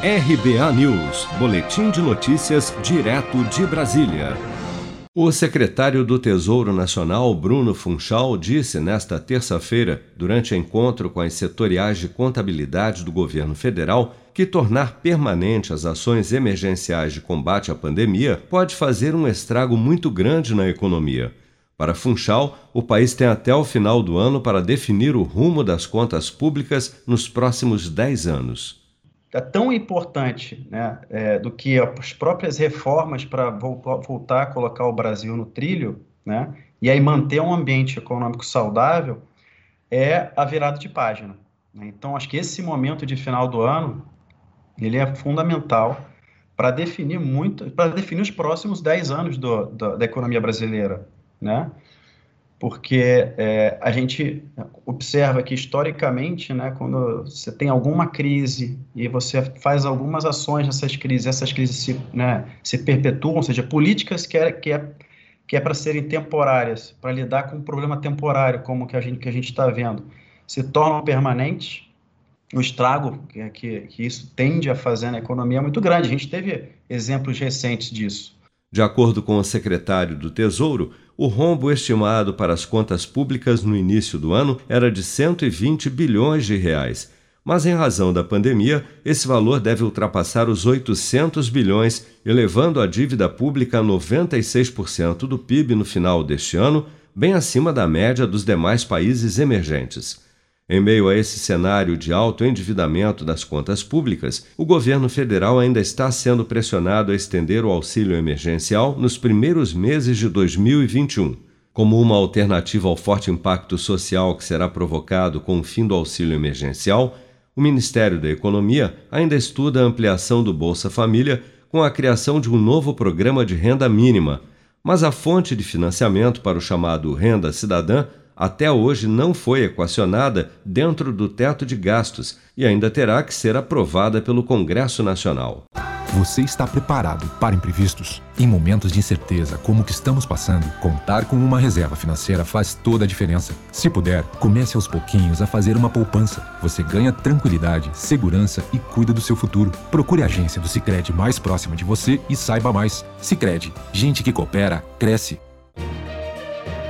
RBA News, Boletim de Notícias, direto de Brasília. O secretário do Tesouro Nacional, Bruno Funchal, disse nesta terça-feira, durante encontro com as setoriais de contabilidade do governo federal, que tornar permanente as ações emergenciais de combate à pandemia pode fazer um estrago muito grande na economia. Para Funchal, o país tem até o final do ano para definir o rumo das contas públicas nos próximos 10 anos é tão importante né, é, do que as próprias reformas para voltar a colocar o Brasil no trilho, né, e aí manter um ambiente econômico saudável, é a virada de página. Né? Então, acho que esse momento de final do ano, ele é fundamental para definir muito, para definir os próximos 10 anos do, do, da economia brasileira, né? Porque é, a gente observa que historicamente, né, quando você tem alguma crise e você faz algumas ações nessas crises, essas crises se, né, se perpetuam, ou seja, políticas que é, que é, que é para serem temporárias, para lidar com um problema temporário, como que a gente que a gente está vendo, se tornam permanentes, o estrago que, que, que isso tende a fazer na economia é muito grande. A gente teve exemplos recentes disso. De acordo com o secretário do Tesouro, o rombo estimado para as contas públicas no início do ano era de 120 bilhões de reais. Mas em razão da pandemia, esse valor deve ultrapassar os 800 bilhões, elevando a dívida pública a 96% do PIB no final deste ano, bem acima da média dos demais países emergentes. Em meio a esse cenário de alto endividamento das contas públicas, o governo federal ainda está sendo pressionado a estender o auxílio emergencial nos primeiros meses de 2021. Como uma alternativa ao forte impacto social que será provocado com o fim do auxílio emergencial, o Ministério da Economia ainda estuda a ampliação do Bolsa Família com a criação de um novo programa de renda mínima, mas a fonte de financiamento para o chamado Renda Cidadã até hoje não foi equacionada dentro do teto de gastos e ainda terá que ser aprovada pelo Congresso Nacional. Você está preparado para imprevistos? Em momentos de incerteza como o que estamos passando, contar com uma reserva financeira faz toda a diferença. Se puder, comece aos pouquinhos a fazer uma poupança. Você ganha tranquilidade, segurança e cuida do seu futuro. Procure a agência do Sicredi mais próxima de você e saiba mais. Sicredi, gente que coopera cresce